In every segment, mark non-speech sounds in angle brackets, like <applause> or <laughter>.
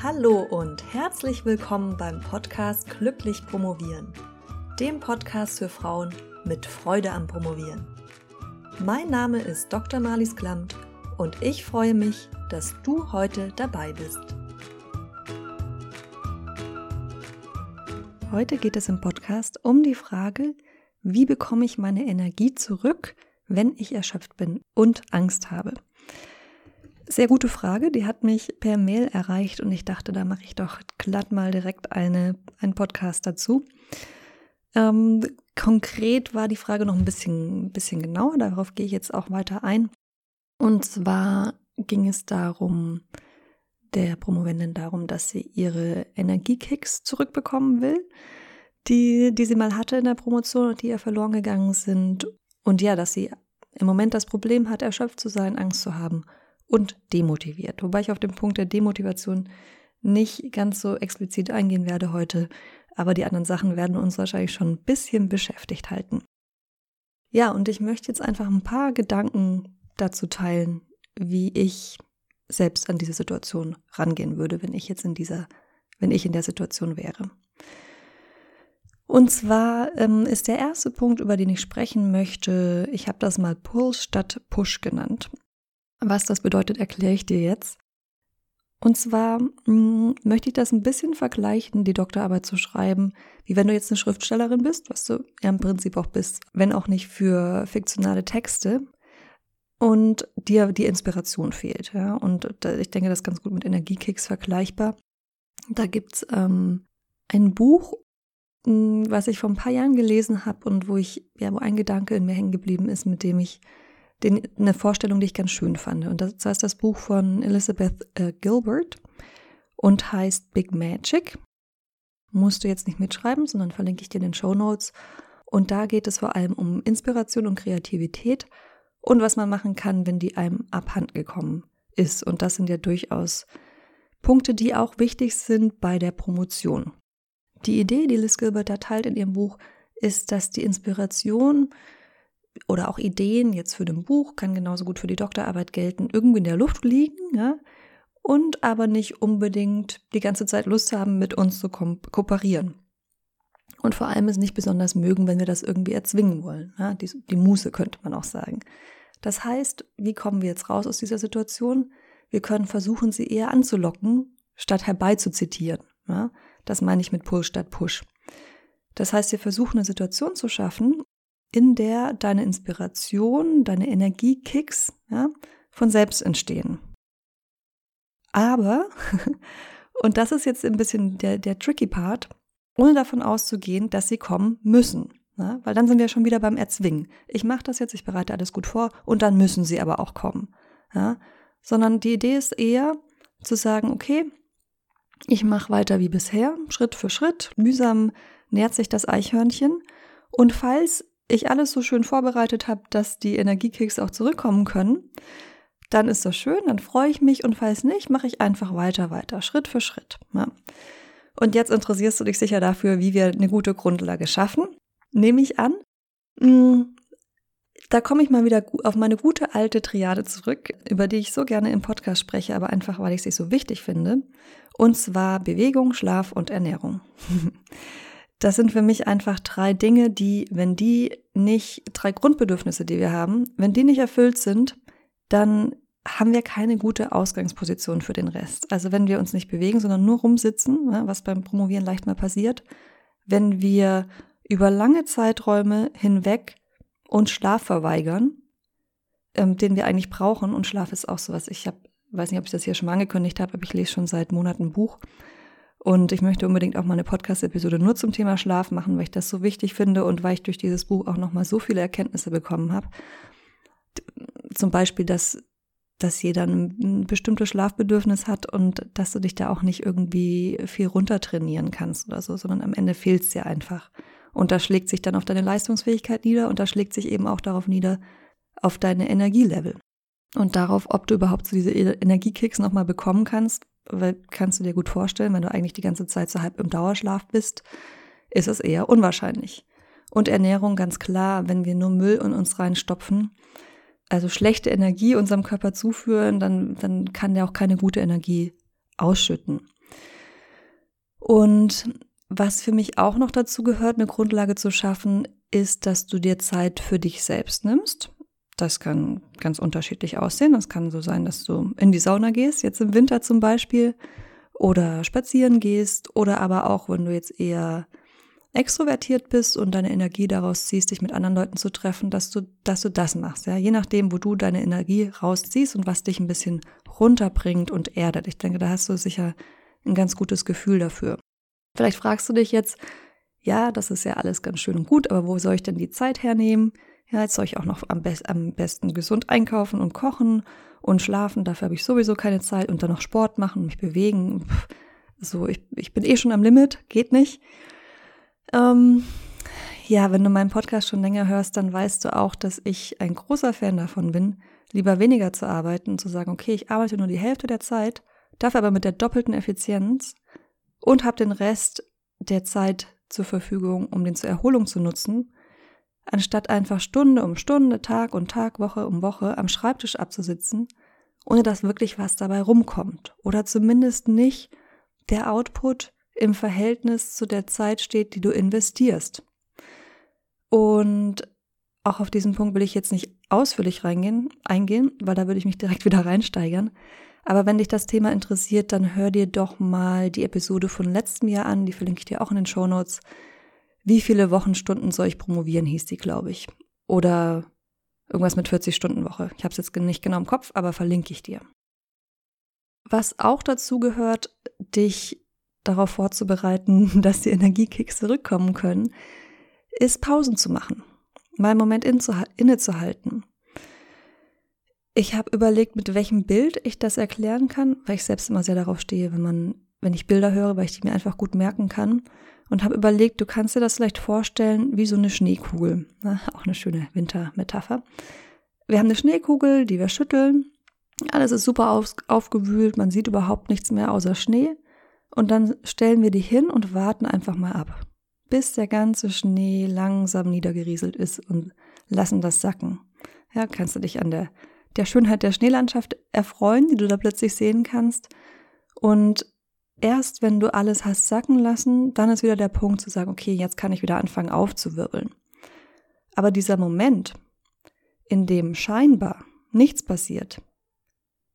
Hallo und herzlich willkommen beim Podcast Glücklich Promovieren, dem Podcast für Frauen mit Freude am Promovieren. Mein Name ist Dr. Marlies Klamt und ich freue mich, dass du heute dabei bist. Heute geht es im Podcast um die Frage, wie bekomme ich meine Energie zurück, wenn ich erschöpft bin und Angst habe. Sehr gute Frage, die hat mich per Mail erreicht und ich dachte, da mache ich doch glatt mal direkt eine, einen Podcast dazu. Ähm, konkret war die Frage noch ein bisschen, bisschen genauer, darauf gehe ich jetzt auch weiter ein. Und zwar ging es darum, der Promovendin darum, dass sie ihre Energiekicks zurückbekommen will, die, die sie mal hatte in der Promotion und die ihr verloren gegangen sind. Und ja, dass sie im Moment das Problem hat, erschöpft zu sein, Angst zu haben und demotiviert. Wobei ich auf den Punkt der Demotivation nicht ganz so explizit eingehen werde heute, aber die anderen Sachen werden uns wahrscheinlich schon ein bisschen beschäftigt halten. Ja, und ich möchte jetzt einfach ein paar Gedanken dazu teilen, wie ich selbst an diese Situation rangehen würde, wenn ich jetzt in dieser, wenn ich in der Situation wäre. Und zwar ähm, ist der erste Punkt, über den ich sprechen möchte, ich habe das mal Pull statt Push genannt. Was das bedeutet, erkläre ich dir jetzt. Und zwar mh, hm, möchte ich das ein bisschen vergleichen, die Doktorarbeit zu schreiben, wie wenn du jetzt eine Schriftstellerin bist, was du ja im Prinzip auch bist, wenn auch nicht für fiktionale Texte und dir die Inspiration fehlt. Ja? Und da, ich denke, das ist ganz gut mit Energiekicks vergleichbar. Da gibt's ähm, ein Buch, hm, was ich vor ein paar Jahren gelesen habe und wo ich, ja, wo ein Gedanke in mir hängen geblieben ist, mit dem ich den, eine Vorstellung, die ich ganz schön fand. Und das, ist das Buch von Elizabeth äh, Gilbert und heißt Big Magic. Musst du jetzt nicht mitschreiben, sondern verlinke ich dir in den Show Notes. Und da geht es vor allem um Inspiration und Kreativität und was man machen kann, wenn die einem abhanden gekommen ist. Und das sind ja durchaus Punkte, die auch wichtig sind bei der Promotion. Die Idee, die Liz Gilbert da teilt in ihrem Buch, ist, dass die Inspiration oder auch Ideen jetzt für ein Buch, kann genauso gut für die Doktorarbeit gelten, irgendwie in der Luft liegen, ja, und aber nicht unbedingt die ganze Zeit Lust haben, mit uns zu ko kooperieren. Und vor allem es nicht besonders mögen, wenn wir das irgendwie erzwingen wollen. Ja, die, die Muße könnte man auch sagen. Das heißt, wie kommen wir jetzt raus aus dieser Situation? Wir können versuchen, sie eher anzulocken, statt herbeizuzitieren. Ja, das meine ich mit Pull statt Push. Das heißt, wir versuchen eine Situation zu schaffen, in der deine Inspiration, deine Energiekicks ja, von selbst entstehen. Aber, <laughs> und das ist jetzt ein bisschen der, der tricky Part, ohne davon auszugehen, dass sie kommen müssen. Ja, weil dann sind wir schon wieder beim Erzwingen. Ich mache das jetzt, ich bereite alles gut vor und dann müssen sie aber auch kommen. Ja, sondern die Idee ist eher zu sagen, okay, ich mache weiter wie bisher, Schritt für Schritt, mühsam nähert sich das Eichhörnchen. Und falls ich alles so schön vorbereitet habe, dass die Energiekicks auch zurückkommen können, dann ist das schön, dann freue ich mich und falls nicht, mache ich einfach weiter, weiter, Schritt für Schritt. Ja. Und jetzt interessierst du dich sicher dafür, wie wir eine gute Grundlage schaffen. Nehme ich an. Hm, da komme ich mal wieder auf meine gute alte Triade zurück, über die ich so gerne im Podcast spreche, aber einfach, weil ich sie so wichtig finde. Und zwar Bewegung, Schlaf und Ernährung. <laughs> Das sind für mich einfach drei Dinge, die, wenn die nicht, drei Grundbedürfnisse, die wir haben, wenn die nicht erfüllt sind, dann haben wir keine gute Ausgangsposition für den Rest. Also wenn wir uns nicht bewegen, sondern nur rumsitzen, was beim Promovieren leicht mal passiert, wenn wir über lange Zeiträume hinweg uns Schlaf verweigern, ähm, den wir eigentlich brauchen, und Schlaf ist auch sowas, ich habe, weiß nicht, ob ich das hier schon mal angekündigt habe, aber ich lese schon seit Monaten ein Buch und ich möchte unbedingt auch mal eine Podcast-Episode nur zum Thema Schlaf machen, weil ich das so wichtig finde und weil ich durch dieses Buch auch nochmal so viele Erkenntnisse bekommen habe. Zum Beispiel, dass, dass jeder ein bestimmtes Schlafbedürfnis hat und dass du dich da auch nicht irgendwie viel runtertrainieren kannst oder so, sondern am Ende fehlt es dir einfach. Und das schlägt sich dann auf deine Leistungsfähigkeit nieder und das schlägt sich eben auch darauf nieder, auf deine Energielevel. Und darauf, ob du überhaupt so diese Energiekicks nochmal bekommen kannst, kannst du dir gut vorstellen, wenn du eigentlich die ganze Zeit so halb im Dauerschlaf bist, ist es eher unwahrscheinlich. Und Ernährung ganz klar, wenn wir nur Müll in uns reinstopfen, also schlechte Energie unserem Körper zuführen, dann, dann kann der auch keine gute Energie ausschütten. Und was für mich auch noch dazu gehört, eine Grundlage zu schaffen, ist, dass du dir Zeit für dich selbst nimmst. Das kann ganz unterschiedlich aussehen. Das kann so sein, dass du in die Sauna gehst, jetzt im Winter zum Beispiel, oder spazieren gehst, oder aber auch, wenn du jetzt eher extrovertiert bist und deine Energie daraus ziehst, dich mit anderen Leuten zu treffen, dass du, dass du das machst. Ja? Je nachdem, wo du deine Energie rausziehst und was dich ein bisschen runterbringt und erdet. Ich denke, da hast du sicher ein ganz gutes Gefühl dafür. Vielleicht fragst du dich jetzt, ja, das ist ja alles ganz schön und gut, aber wo soll ich denn die Zeit hernehmen? Ja, jetzt soll ich auch noch am, be am besten gesund einkaufen und kochen und schlafen. Dafür habe ich sowieso keine Zeit und dann noch Sport machen, mich bewegen. Pff, so, ich, ich bin eh schon am Limit, geht nicht. Ähm, ja, wenn du meinen Podcast schon länger hörst, dann weißt du auch, dass ich ein großer Fan davon bin, lieber weniger zu arbeiten und zu sagen, okay, ich arbeite nur die Hälfte der Zeit, dafür aber mit der doppelten Effizienz und habe den Rest der Zeit zur Verfügung, um den zur Erholung zu nutzen, anstatt einfach Stunde um Stunde, Tag und Tag, Woche um Woche am Schreibtisch abzusitzen, ohne dass wirklich was dabei rumkommt oder zumindest nicht der Output im Verhältnis zu der Zeit steht, die du investierst. Und auch auf diesen Punkt will ich jetzt nicht ausführlich reingehen, eingehen, weil da würde ich mich direkt <laughs> wieder reinsteigern. Aber wenn dich das Thema interessiert, dann hör dir doch mal die Episode von letztem Jahr an, die verlinke ich dir auch in den Show Notes. Wie viele Wochenstunden soll ich promovieren, hieß die, glaube ich. Oder irgendwas mit 40 Stunden Woche. Ich habe es jetzt nicht genau im Kopf, aber verlinke ich dir. Was auch dazu gehört, dich darauf vorzubereiten, <laughs> dass die Energiekicks zurückkommen können, ist Pausen zu machen, mal einen Moment innezuhalten. Ich habe überlegt, mit welchem Bild ich das erklären kann, weil ich selbst immer sehr darauf stehe, wenn man, wenn ich Bilder höre, weil ich die mir einfach gut merken kann. Und habe überlegt, du kannst dir das vielleicht vorstellen wie so eine Schneekugel. Na, auch eine schöne Wintermetapher. Wir haben eine Schneekugel, die wir schütteln. Alles ist super auf, aufgewühlt, man sieht überhaupt nichts mehr außer Schnee. Und dann stellen wir die hin und warten einfach mal ab, bis der ganze Schnee langsam niedergerieselt ist und lassen das sacken. Ja, kannst du dich an der, der Schönheit der Schneelandschaft erfreuen, die du da plötzlich sehen kannst. Und erst wenn du alles hast sacken lassen, dann ist wieder der Punkt zu sagen, okay, jetzt kann ich wieder anfangen aufzuwirbeln. Aber dieser Moment, in dem scheinbar nichts passiert,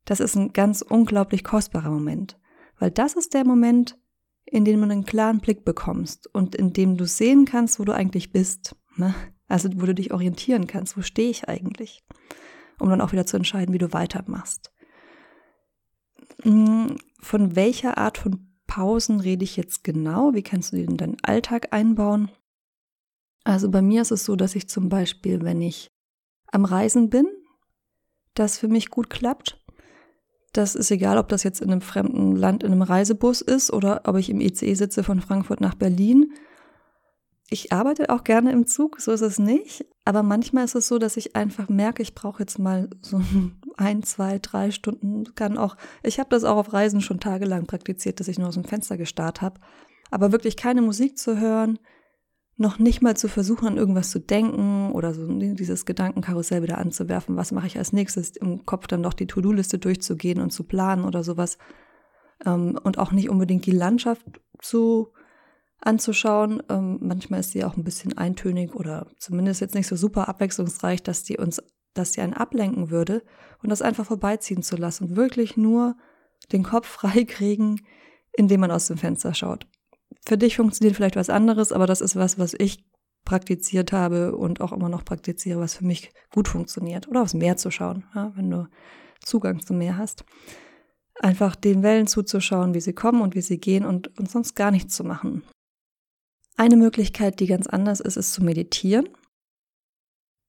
das ist ein ganz unglaublich kostbarer Moment. Weil das ist der Moment, in dem du einen klaren Blick bekommst und in dem du sehen kannst, wo du eigentlich bist. Ne? Also wo du dich orientieren kannst, wo stehe ich eigentlich? Um dann auch wieder zu entscheiden, wie du weitermachst. Von welcher Art von Pausen rede ich jetzt genau? Wie kannst du die in deinen Alltag einbauen? Also bei mir ist es so, dass ich zum Beispiel, wenn ich am Reisen bin, das für mich gut klappt. Das ist egal, ob das jetzt in einem fremden Land in einem Reisebus ist oder ob ich im ICE sitze von Frankfurt nach Berlin. Ich arbeite auch gerne im Zug, so ist es nicht. Aber manchmal ist es so, dass ich einfach merke, ich brauche jetzt mal so <laughs> ein, zwei, drei Stunden. Kann auch. Ich habe das auch auf Reisen schon tagelang praktiziert, dass ich nur aus dem Fenster gestarrt habe. Aber wirklich keine Musik zu hören, noch nicht mal zu versuchen, an irgendwas zu denken oder so dieses Gedankenkarussell wieder anzuwerfen, was mache ich als nächstes, im Kopf dann doch die To-Do-Liste durchzugehen und zu planen oder sowas. Ähm, und auch nicht unbedingt die Landschaft zu anzuschauen. Ähm, manchmal ist sie auch ein bisschen eintönig oder zumindest jetzt nicht so super abwechslungsreich, dass die uns, dass die einen ablenken würde und das einfach vorbeiziehen zu lassen und wirklich nur den Kopf <laughs> frei kriegen, indem man aus dem Fenster schaut. Für dich funktioniert vielleicht was anderes, aber das ist was, was ich praktiziert habe und auch immer noch praktiziere, was für mich gut funktioniert. Oder aufs Meer zu schauen, ja, wenn du Zugang zum Meer hast. Einfach den Wellen zuzuschauen, wie sie kommen und wie sie gehen und, und sonst gar nichts zu machen. Eine Möglichkeit, die ganz anders ist, ist zu meditieren.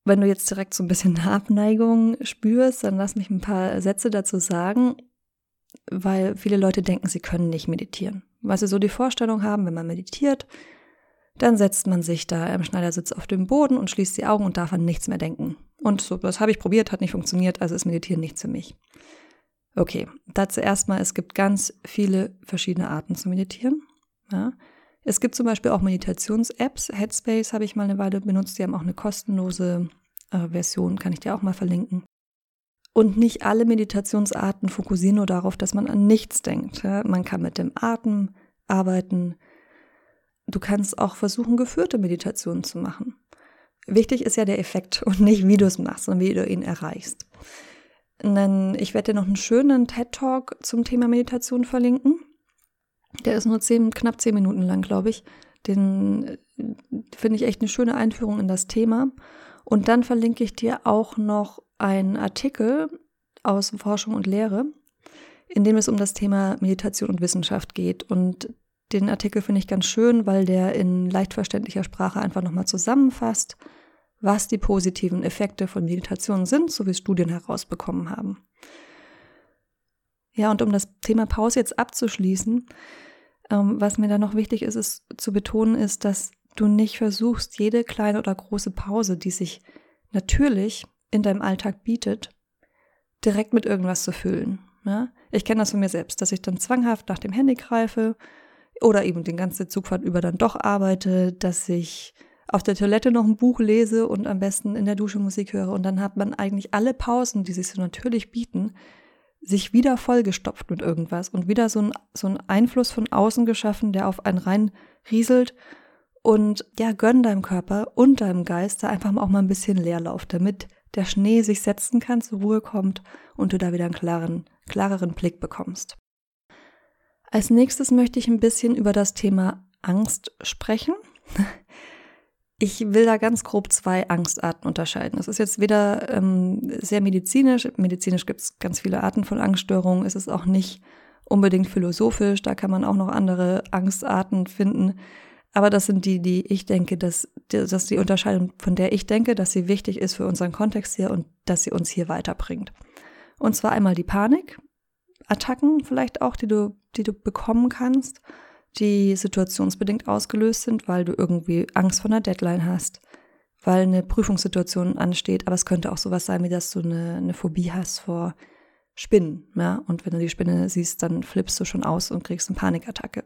Wenn du jetzt direkt so ein bisschen <laughs> Abneigung spürst, dann lass mich ein paar Sätze dazu sagen, weil viele Leute denken, sie können nicht meditieren weil sie so die Vorstellung haben, wenn man meditiert, dann setzt man sich da im Schneidersitz auf dem Boden und schließt die Augen und darf an nichts mehr denken. Und so, das habe ich probiert, hat nicht funktioniert, also ist Meditieren nichts für mich. Okay, dazu erstmal, es gibt ganz viele verschiedene Arten zu meditieren. Ja. Es gibt zum Beispiel auch Meditations-Apps. Headspace habe ich mal eine Weile benutzt. Die haben auch eine kostenlose äh, Version, kann ich dir auch mal verlinken. Und nicht alle Meditationsarten fokussieren nur darauf, dass man an nichts denkt. Ja, man kann mit dem Atem arbeiten. Du kannst auch versuchen, geführte Meditationen zu machen. Wichtig ist ja der Effekt und nicht, wie du es machst, sondern wie du ihn erreichst. Ich werde dir noch einen schönen TED-Talk zum Thema Meditation verlinken. Der ist nur zehn, knapp zehn Minuten lang, glaube ich. Den äh, finde ich echt eine schöne Einführung in das Thema. Und dann verlinke ich dir auch noch einen Artikel aus Forschung und Lehre, in dem es um das Thema Meditation und Wissenschaft geht. Und den Artikel finde ich ganz schön, weil der in leicht verständlicher Sprache einfach nochmal zusammenfasst, was die positiven Effekte von Meditation sind, so wie Studien herausbekommen haben. Ja, und um das Thema Pause jetzt abzuschließen, ähm, was mir da noch wichtig ist, ist zu betonen, ist, dass du nicht versuchst, jede kleine oder große Pause, die sich natürlich in deinem Alltag bietet, direkt mit irgendwas zu füllen. Ja? Ich kenne das von mir selbst, dass ich dann zwanghaft nach dem Handy greife oder eben den ganzen Zugfahrt über dann doch arbeite, dass ich auf der Toilette noch ein Buch lese und am besten in der Dusche Musik höre. Und dann hat man eigentlich alle Pausen, die sich so natürlich bieten, sich wieder vollgestopft mit irgendwas und wieder so ein, so ein Einfluss von außen geschaffen, der auf einen rein rieselt. Und ja, gönn deinem Körper und deinem Geist da einfach auch mal ein bisschen Leerlauf, damit der Schnee sich setzen kann, zur Ruhe kommt und du da wieder einen klaren, klareren Blick bekommst. Als nächstes möchte ich ein bisschen über das Thema Angst sprechen. Ich will da ganz grob zwei Angstarten unterscheiden. Es ist jetzt weder ähm, sehr medizinisch, medizinisch gibt es ganz viele Arten von Angststörungen, es ist auch nicht unbedingt philosophisch, da kann man auch noch andere Angstarten finden. Aber das sind die, die ich denke, dass, dass die Unterscheidung, von der ich denke, dass sie wichtig ist für unseren Kontext hier und dass sie uns hier weiterbringt. Und zwar einmal die Panik, Attacken vielleicht auch, die du, die du bekommen kannst, die situationsbedingt ausgelöst sind, weil du irgendwie Angst vor einer Deadline hast, weil eine Prüfungssituation ansteht. Aber es könnte auch sowas sein, wie dass du eine, eine Phobie hast vor Spinnen. Ja? Und wenn du die Spinne siehst, dann flippst du schon aus und kriegst eine Panikattacke.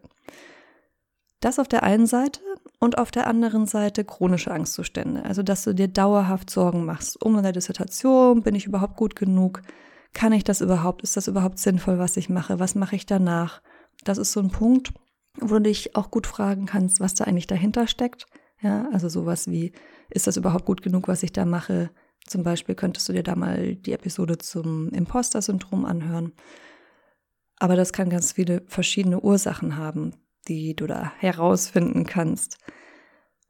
Das auf der einen Seite und auf der anderen Seite chronische Angstzustände. Also, dass du dir dauerhaft Sorgen machst um eine Dissertation, bin ich überhaupt gut genug? Kann ich das überhaupt? Ist das überhaupt sinnvoll, was ich mache? Was mache ich danach? Das ist so ein Punkt, wo du dich auch gut fragen kannst, was da eigentlich dahinter steckt. Ja, also sowas wie, ist das überhaupt gut genug, was ich da mache? Zum Beispiel könntest du dir da mal die Episode zum Imposter-Syndrom anhören. Aber das kann ganz viele verschiedene Ursachen haben die du da herausfinden kannst.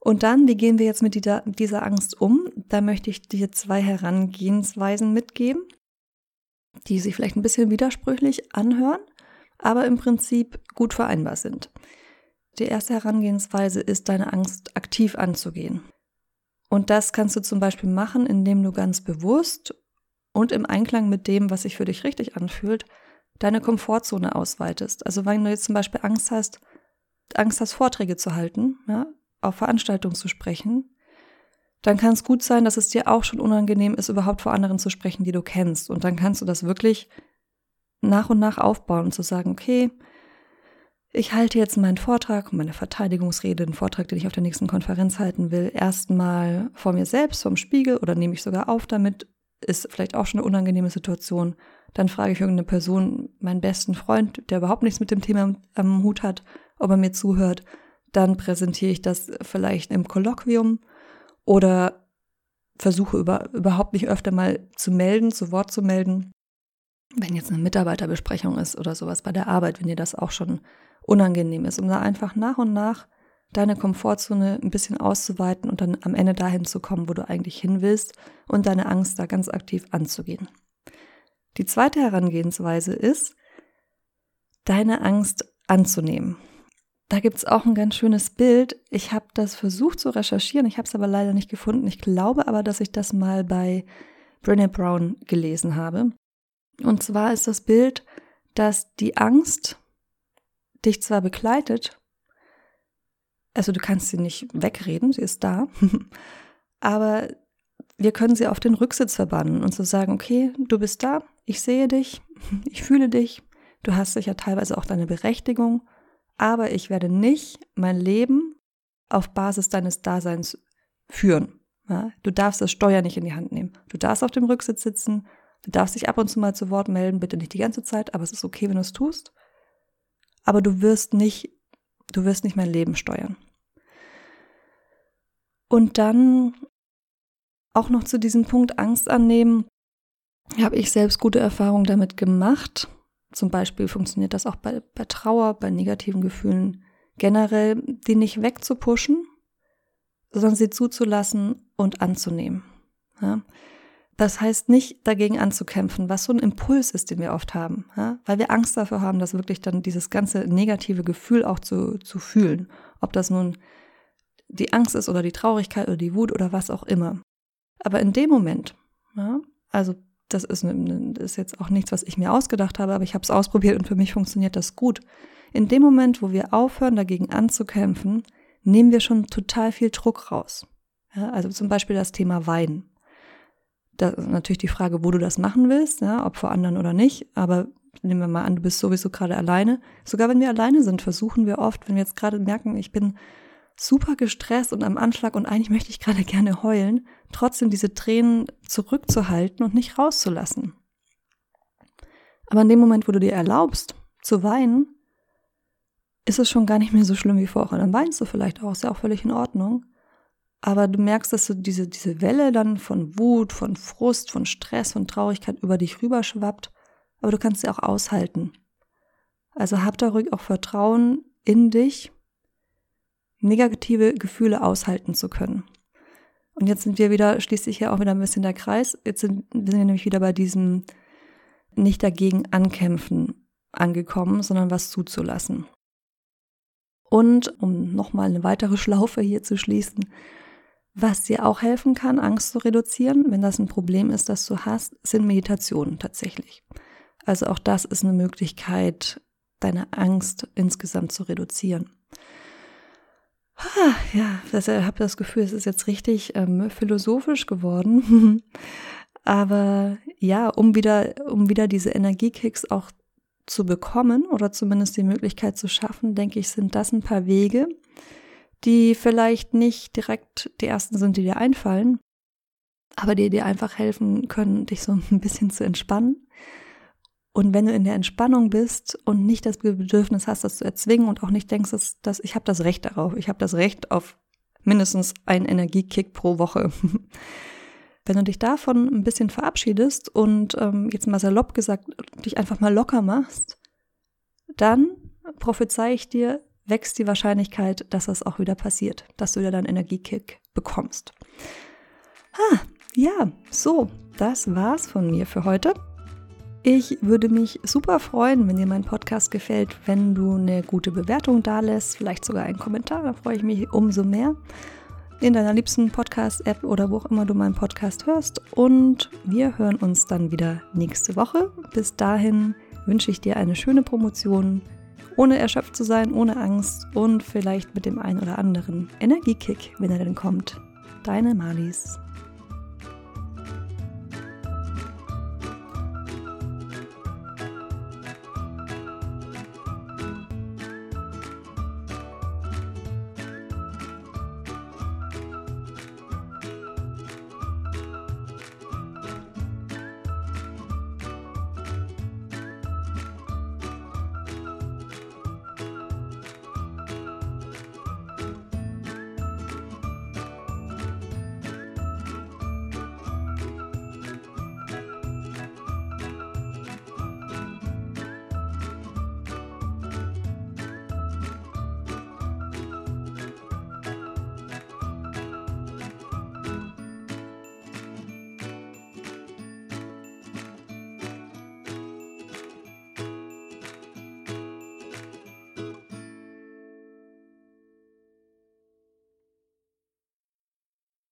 Und dann, wie gehen wir jetzt mit dieser Angst um? Da möchte ich dir zwei Herangehensweisen mitgeben, die sich vielleicht ein bisschen widersprüchlich anhören, aber im Prinzip gut vereinbar sind. Die erste Herangehensweise ist, deine Angst aktiv anzugehen. Und das kannst du zum Beispiel machen, indem du ganz bewusst und im Einklang mit dem, was sich für dich richtig anfühlt, deine Komfortzone ausweitest. Also wenn du jetzt zum Beispiel Angst hast, Angst hast, Vorträge zu halten, ja, auf Veranstaltungen zu sprechen, dann kann es gut sein, dass es dir auch schon unangenehm ist, überhaupt vor anderen zu sprechen, die du kennst. Und dann kannst du das wirklich nach und nach aufbauen und zu sagen, okay, ich halte jetzt meinen Vortrag, meine Verteidigungsrede, den Vortrag, den ich auf der nächsten Konferenz halten will, erstmal vor mir selbst, vom Spiegel oder nehme ich sogar auf damit, ist vielleicht auch schon eine unangenehme Situation. Dann frage ich irgendeine Person, meinen besten Freund, der überhaupt nichts mit dem Thema am Hut hat, ob er mir zuhört. Dann präsentiere ich das vielleicht im Kolloquium oder versuche über, überhaupt nicht öfter mal zu melden, zu Wort zu melden. Wenn jetzt eine Mitarbeiterbesprechung ist oder sowas bei der Arbeit, wenn dir das auch schon unangenehm ist, um da einfach nach und nach deine Komfortzone ein bisschen auszuweiten und dann am Ende dahin zu kommen, wo du eigentlich hin willst und deine Angst da ganz aktiv anzugehen. Die zweite Herangehensweise ist, deine Angst anzunehmen. Da gibt es auch ein ganz schönes Bild. Ich habe das versucht zu recherchieren, ich habe es aber leider nicht gefunden. Ich glaube aber, dass ich das mal bei Brené Brown gelesen habe. Und zwar ist das Bild, dass die Angst dich zwar begleitet, also du kannst sie nicht wegreden, sie ist da, <laughs> aber wir können sie auf den Rücksitz verbannen und so sagen, okay, du bist da, ich sehe dich, <laughs> ich fühle dich, du hast sicher teilweise auch deine Berechtigung aber ich werde nicht mein Leben auf Basis deines Daseins führen. Ja? Du darfst das Steuer nicht in die Hand nehmen. Du darfst auf dem Rücksitz sitzen, du darfst dich ab und zu mal zu Wort melden, bitte nicht die ganze Zeit, aber es ist okay, wenn du es tust. Aber du wirst nicht Du wirst nicht mein Leben steuern. Und dann auch noch zu diesem Punkt Angst annehmen, habe ich selbst gute Erfahrungen damit gemacht. Zum Beispiel funktioniert das auch bei, bei Trauer, bei negativen Gefühlen generell, die nicht wegzupushen, sondern sie zuzulassen und anzunehmen. Ja? Das heißt nicht dagegen anzukämpfen, was so ein Impuls ist, den wir oft haben, ja? weil wir Angst dafür haben, dass wirklich dann dieses ganze negative Gefühl auch zu, zu fühlen. Ob das nun die Angst ist oder die Traurigkeit oder die Wut oder was auch immer. Aber in dem Moment, ja, also das ist, ist jetzt auch nichts, was ich mir ausgedacht habe, aber ich habe es ausprobiert und für mich funktioniert das gut. In dem Moment, wo wir aufhören, dagegen anzukämpfen, nehmen wir schon total viel Druck raus. Ja, also zum Beispiel das Thema Weinen. Da ist natürlich die Frage, wo du das machen willst, ja, ob vor anderen oder nicht. Aber nehmen wir mal an, du bist sowieso gerade alleine. Sogar wenn wir alleine sind, versuchen wir oft, wenn wir jetzt gerade merken, ich bin super gestresst und am Anschlag und eigentlich möchte ich gerade <laughs> gerne heulen, trotzdem diese Tränen zurückzuhalten und nicht rauszulassen. Aber in dem Moment, wo du dir erlaubst zu weinen, ist es schon gar nicht mehr so schlimm wie vorher. Dann weinst du vielleicht auch, ist ja auch völlig in Ordnung. Aber du merkst, dass du diese, diese Welle dann von Wut, von Frust, von Stress, von Traurigkeit über dich rüberschwappt, aber du kannst sie auch aushalten. Also hab da ruhig auch Vertrauen in dich negative Gefühle aushalten zu können. Und jetzt sind wir wieder, schließt sich hier auch wieder ein bisschen der Kreis. Jetzt sind, sind wir nämlich wieder bei diesem nicht dagegen ankämpfen angekommen, sondern was zuzulassen. Und um nochmal eine weitere Schlaufe hier zu schließen, was dir auch helfen kann, Angst zu reduzieren, wenn das ein Problem ist, das du hast, sind Meditationen tatsächlich. Also auch das ist eine Möglichkeit, deine Angst insgesamt zu reduzieren. Ah, ja, ich habe das Gefühl, es ist jetzt richtig ähm, philosophisch geworden. <laughs> Aber ja, um wieder, um wieder diese Energiekicks auch zu bekommen oder zumindest die Möglichkeit zu schaffen, denke ich, sind das ein paar Wege, die vielleicht nicht direkt die ersten sind, die dir einfallen, aber die dir einfach helfen können, dich so <laughs> ein bisschen zu entspannen und wenn du in der Entspannung bist und nicht das Bedürfnis hast, das zu erzwingen und auch nicht denkst, dass, dass ich habe das Recht darauf, ich habe das Recht auf mindestens einen Energiekick pro Woche. <laughs> wenn du dich davon ein bisschen verabschiedest und ähm, jetzt mal salopp gesagt, dich einfach mal locker machst, dann prophezei ich dir, wächst die Wahrscheinlichkeit, dass das auch wieder passiert, dass du wieder deinen Energiekick bekommst. Ah, ja, so, das war's von mir für heute. Ich würde mich super freuen, wenn dir mein Podcast gefällt, wenn du eine gute Bewertung da lässt, vielleicht sogar einen Kommentar, da freue ich mich umso mehr. In deiner liebsten Podcast-App oder wo auch immer du meinen Podcast hörst. Und wir hören uns dann wieder nächste Woche. Bis dahin wünsche ich dir eine schöne Promotion, ohne erschöpft zu sein, ohne Angst und vielleicht mit dem einen oder anderen Energiekick, wenn er denn kommt. Deine Malis.